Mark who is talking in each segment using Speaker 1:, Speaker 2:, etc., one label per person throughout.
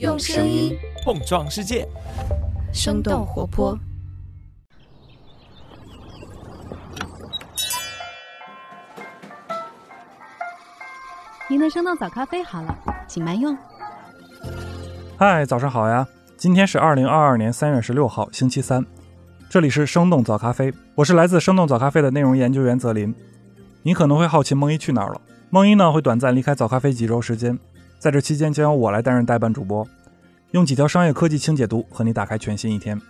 Speaker 1: 用声音
Speaker 2: 碰撞世界，
Speaker 1: 生动活泼。
Speaker 3: 您的生动早咖啡好了，请慢用。
Speaker 4: 嗨，早上好呀！今天是二零二二年三月十六号，星期三。这里是生动早咖啡，我是来自生动早咖啡的内容研究员泽林。你可能会好奇梦一去哪儿了？梦一呢会短暂离开早咖啡几周时间，在这期间将由我来担任代班主播，用几条商业科技轻解读和你打开全新一天。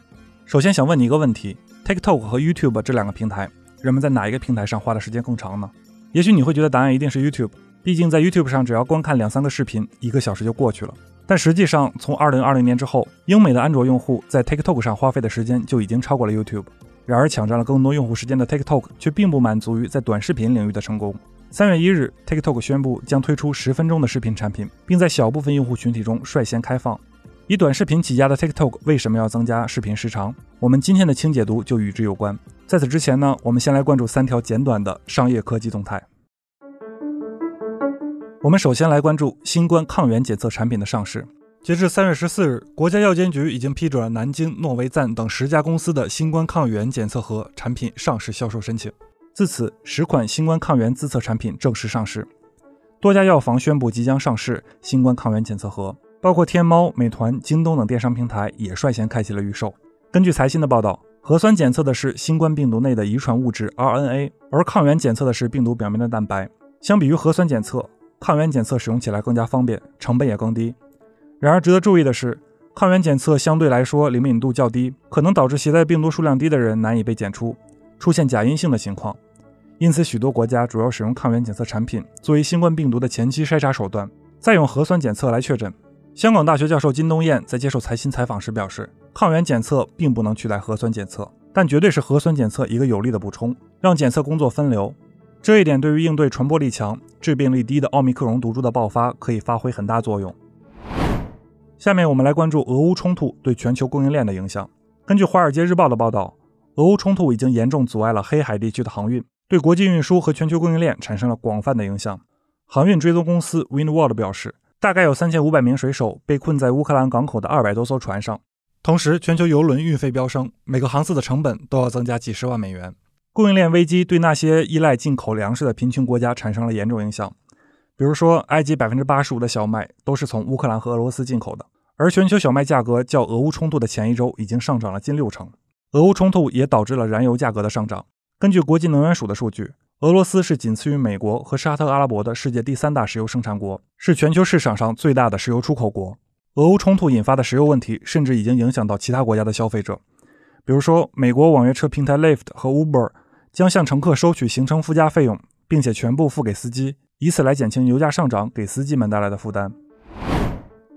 Speaker 4: 首先想问你一个问题：TikTok 和 YouTube 这两个平台，人们在哪一个平台上花的时间更长呢？也许你会觉得答案一定是 YouTube。毕竟在 YouTube 上，只要观看两三个视频，一个小时就过去了。但实际上，从2020年之后，英美的安卓用户在 TikTok 上花费的时间就已经超过了 YouTube。然而，抢占了更多用户时间的 TikTok 却并不满足于在短视频领域的成功。三月一日，TikTok 宣布将推出十分钟的视频产品，并在小部分用户群体中率先开放。以短视频起家的 TikTok 为什么要增加视频时长？我们今天的轻解读就与之有关。在此之前呢，我们先来关注三条简短的商业科技动态。我们首先来关注新冠抗原检测产品的上市。截至三月十四日，国家药监局已经批准了南京诺维赞等十家公司的新冠抗原检测盒产品上市销售申请。自此，十款新冠抗原自测产品正式上市。多家药房宣布即将上市新冠抗原检测盒，包括天猫、美团、京东等电商平台也率先开启了预售。根据财新的报道，核酸检测的是新冠病毒内的遗传物质 RNA，而抗原检测的是病毒表面的蛋白。相比于核酸检测，抗原检测使用起来更加方便，成本也更低。然而，值得注意的是，抗原检测相对来说灵敏度较低，可能导致携带病毒数量低的人难以被检出，出现假阴性的情况。因此，许多国家主要使用抗原检测产品作为新冠病毒的前期筛查手段，再用核酸检测来确诊。香港大学教授金东彦在接受财新采访时表示，抗原检测并不能取代核酸检测，但绝对是核酸检测一个有力的补充，让检测工作分流。这一点对于应对传播力强、致病力低的奥密克戎毒株的爆发可以发挥很大作用。下面我们来关注俄乌冲突对全球供应链的影响。根据《华尔街日报》的报道，俄乌冲突已经严重阻碍了黑海地区的航运，对国际运输和全球供应链产生了广泛的影响。航运追踪公司 Windward 表示，大概有三千五百名水手被困在乌克兰港口的二百多艘船上。同时，全球邮轮运费飙升，每个航次的成本都要增加几十万美元。供应链危机对那些依赖进口粮食的贫穷国家产生了严重影响。比如说，埃及百分之八十五的小麦都是从乌克兰和俄罗斯进口的，而全球小麦价格较俄乌冲突的前一周已经上涨了近六成。俄乌冲突也导致了燃油价格的上涨。根据国际能源署的数据，俄罗斯是仅次于美国和沙特阿拉伯的世界第三大石油生产国，是全球市场上最大的石油出口国。俄乌冲突引发的石油问题，甚至已经影响到其他国家的消费者，比如说，美国网约车平台 Lyft 和 Uber。将向乘客收取行程附加费用，并且全部付给司机，以此来减轻油价上涨给司机们带来的负担。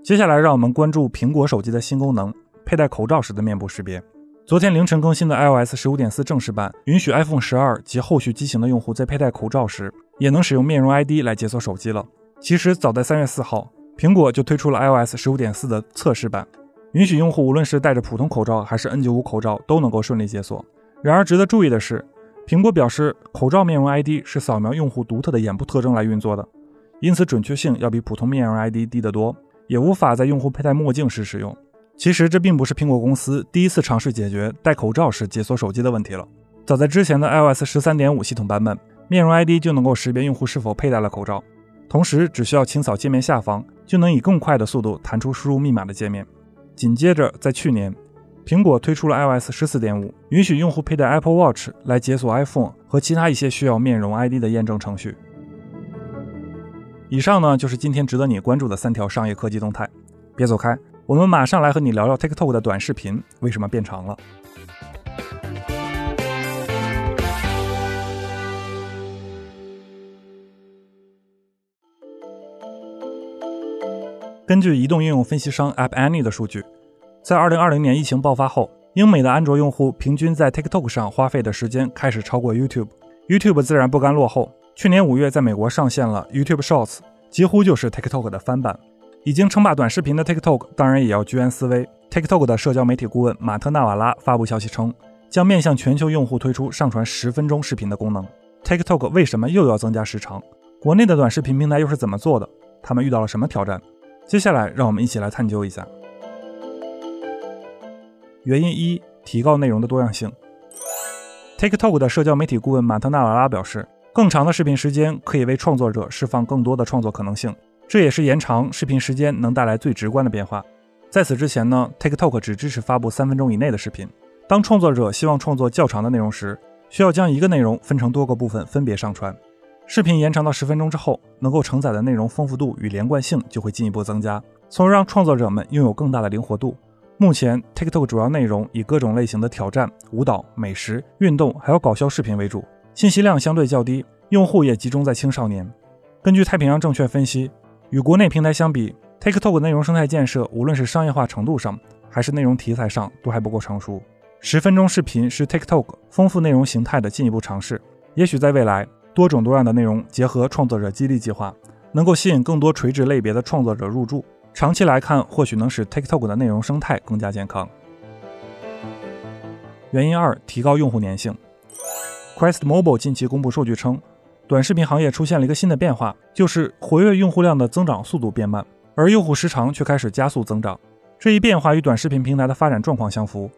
Speaker 4: 接下来，让我们关注苹果手机的新功能——佩戴口罩时的面部识别。昨天凌晨更新的 iOS 十五点四正式版，允许 iPhone 十二及后续机型的用户在佩戴口罩时，也能使用面容 ID 来解锁手机了。其实，早在三月四号，苹果就推出了 iOS 十五点四的测试版，允许用户无论是戴着普通口罩还是 N95 口罩，都能够顺利解锁。然而，值得注意的是。苹果表示，口罩面容 ID 是扫描用户独特的眼部特征来运作的，因此准确性要比普通面容 ID 低得多，也无法在用户佩戴墨镜时使用。其实这并不是苹果公司第一次尝试解决戴口罩时解锁手机的问题了。早在之前的 iOS 十三点五系统版本，面容 ID 就能够识别用户是否佩戴了口罩，同时只需要清扫界面下方，就能以更快的速度弹出输入密码的界面。紧接着，在去年。苹果推出了 iOS 十四点五，允许用户佩戴 Apple Watch 来解锁 iPhone 和其他一些需要面容 ID 的验证程序。以上呢就是今天值得你关注的三条商业科技动态。别走开，我们马上来和你聊聊 TikTok 的短视频为什么变长了。根据移动应用分析商 App Annie 的数据。在二零二零年疫情爆发后，英美的安卓用户平均在 TikTok 上花费的时间开始超过 YouTube，YouTube 自然不甘落后。去年五月，在美国上线了 YouTube Shorts，几乎就是 TikTok 的翻版。已经称霸短视频的 TikTok 当然也要居安思危。TikTok 的社交媒体顾问马特纳瓦拉发布消息称，将面向全球用户推出上传十分钟视频的功能。TikTok 为什么又要增加时长？国内的短视频平台又是怎么做的？他们遇到了什么挑战？接下来，让我们一起来探究一下。原因一：提高内容的多样性。TikTok 的社交媒体顾问马特纳瓦拉表示，更长的视频时间可以为创作者释放更多的创作可能性，这也是延长视频时间能带来最直观的变化。在此之前呢，TikTok 只支持发布三分钟以内的视频。当创作者希望创作较长的内容时，需要将一个内容分成多个部分分别上传。视频延长到十分钟之后，能够承载的内容丰富度与连贯性就会进一步增加，从而让创作者们拥有更大的灵活度。目前，TikTok 主要内容以各种类型的挑战、舞蹈、美食、运动，还有搞笑视频为主，信息量相对较低，用户也集中在青少年。根据太平洋证券分析，与国内平台相比，TikTok 内容生态建设无论是商业化程度上，还是内容题材上，都还不够成熟。十分钟视频是 TikTok 丰富内容形态的进一步尝试，也许在未来，多种多样的内容结合创作者激励计划，能够吸引更多垂直类别的创作者入驻。长期来看，或许能使 TikTok 的内容生态更加健康。原因二：提高用户粘性。Quest Mobile 近期公布数据称，短视频行业出现了一个新的变化，就是活跃用户量的增长速度变慢，而用户时长却开始加速增长。这一变化与短视频平台的发展状况相符。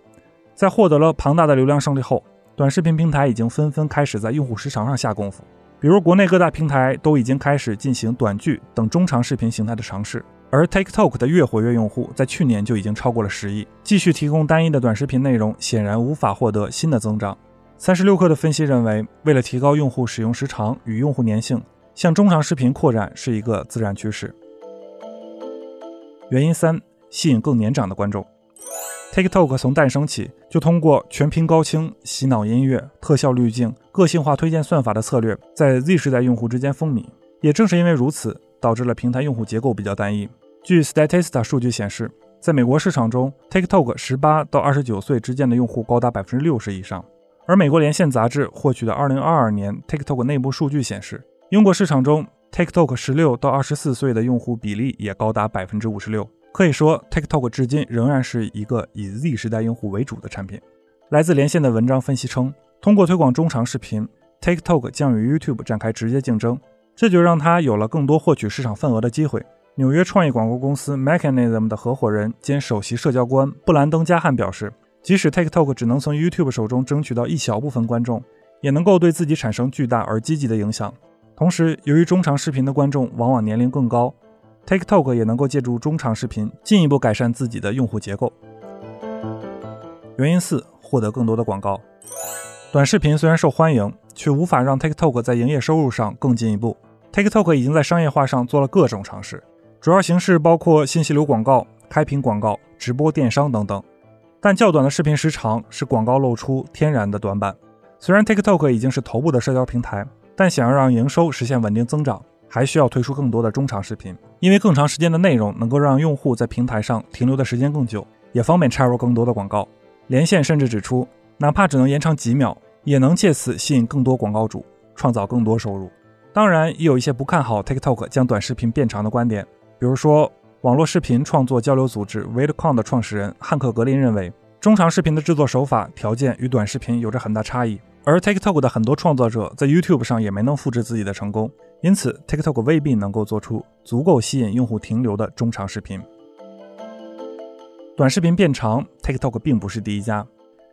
Speaker 4: 在获得了庞大的流量胜利后，短视频平台已经纷纷开始在用户时长上下功夫。比如，国内各大平台都已经开始进行短剧等中长视频形态的尝试。而 TikTok 的月活跃用户在去年就已经超过了十亿，继续提供单一的短视频内容显然无法获得新的增长。三十六氪的分析认为，为了提高用户使用时长与用户粘性，向中长视频扩展是一个自然趋势。原因三：吸引更年长的观众。TikTok 从诞生起就通过全屏高清、洗脑音乐、特效滤镜、个性化推荐算法的策略，在 Z 世代用户之间风靡。也正是因为如此，导致了平台用户结构比较单一。据 Statista 数据显示，在美国市场中，TikTok 十八到二十九岁之间的用户高达百分之六十以上。而美国连线杂志获取的二零二二年 TikTok 内部数据显示，英国市场中 TikTok 十六到二十四岁的用户比例也高达百分之五十六。可以说，TikTok 至今仍然是一个以 Z 时代用户为主的产品。来自连线的文章分析称，通过推广中长视频，TikTok 将与 YouTube 展开直接竞争，这就让它有了更多获取市场份额的机会。纽约创意广告公司 Mechanism 的合伙人兼首席社交官布兰登·加汉表示，即使 TikTok 只能从 YouTube 手中争取到一小部分观众，也能够对自己产生巨大而积极的影响。同时，由于中长视频的观众往往年龄更高，TikTok 也能够借助中长视频进一步改善自己的用户结构。原因四：获得更多的广告。短视频虽然受欢迎，却无法让 TikTok 在营业收入上更进一步。TikTok 已经在商业化上做了各种尝试。主要形式包括信息流广告、开屏广告、直播电商等等，但较短的视频时长是广告露出天然的短板。虽然 TikTok 已经是头部的社交平台，但想要让营收实现稳定增长，还需要推出更多的中长视频，因为更长时间的内容能够让用户在平台上停留的时间更久，也方便插入更多的广告。连线甚至指出，哪怕只能延长几秒，也能借此吸引更多广告主，创造更多收入。当然，也有一些不看好 TikTok 将短视频变长的观点。比如说，网络视频创作交流组织 VidCon 的创始人汉克·格林认为，中长视频的制作手法条件与短视频有着很大差异，而 TikTok 的很多创作者在 YouTube 上也没能复制自己的成功，因此 TikTok 未必能够做出足够吸引用户停留的中长视频。短视频变长，TikTok 并不是第一家。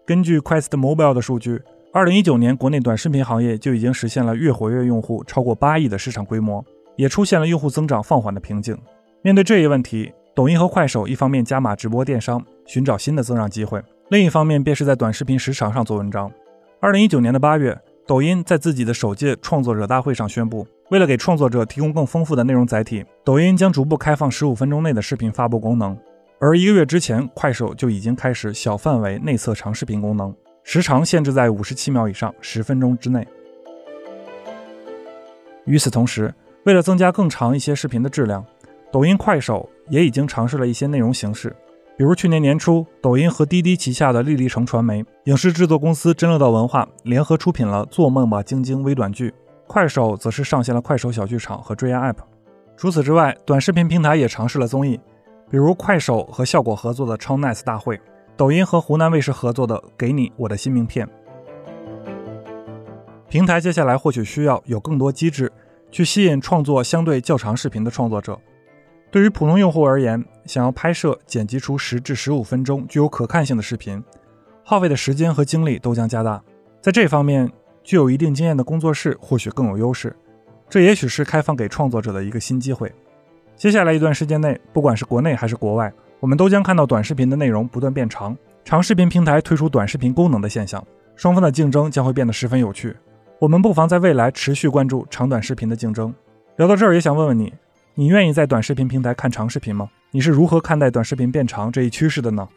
Speaker 4: 根据 Quest Mobile 的数据，2019年国内短视频行业就已经实现了月活跃用户超过八亿的市场规模，也出现了用户增长放缓的瓶颈。面对这一问题，抖音和快手一方面加码直播电商，寻找新的增长机会；另一方面便是在短视频时长上做文章。二零一九年的八月，抖音在自己的首届创作者大会上宣布，为了给创作者提供更丰富的内容载体，抖音将逐步开放十五分钟内的视频发布功能。而一个月之前，快手就已经开始小范围内测长视频功能，时长限制在五十七秒以上，十分钟之内。与此同时，为了增加更长一些视频的质量。抖音、快手也已经尝试了一些内容形式，比如去年年初，抖音和滴滴旗下的莉莉城传媒、影视制作公司真乐道文化联合出品了《做梦吧，晶晶》微短剧；快手则是上线了快手小剧场和追爱 App。除此之外，短视频平台也尝试了综艺，比如快手和效果合作的《超 nice 大会》，抖音和湖南卫视合作的《给你我的新名片》。平台接下来或许需要有更多机制，去吸引创作相对较长视频的创作者。对于普通用户而言，想要拍摄、剪辑出十至十五分钟具有可看性的视频，耗费的时间和精力都将加大。在这方面，具有一定经验的工作室或许更有优势。这也许是开放给创作者的一个新机会。接下来一段时间内，不管是国内还是国外，我们都将看到短视频的内容不断变长，长视频平台推出短视频功能的现象，双方的竞争将会变得十分有趣。我们不妨在未来持续关注长短视频的竞争。聊到这儿，也想问问你，你愿意在短视频平台看长视频吗？你是如何看待短视频变长这一趋势的呢？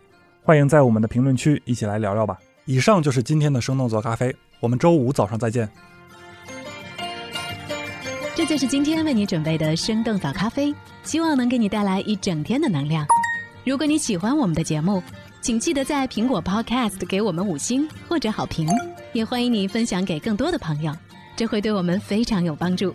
Speaker 4: 欢迎在我们的评论区一起来聊聊吧。以上就是今天的生动早咖啡，我们周五早上再见。
Speaker 3: 这就是今天为你准备的生动早咖啡，希望能给你带来一整天的能量。如果你喜欢我们的节目，请记得在苹果 Podcast 给我们五星或者好评，也欢迎你分享给更多的朋友，这会对我们非常有帮助。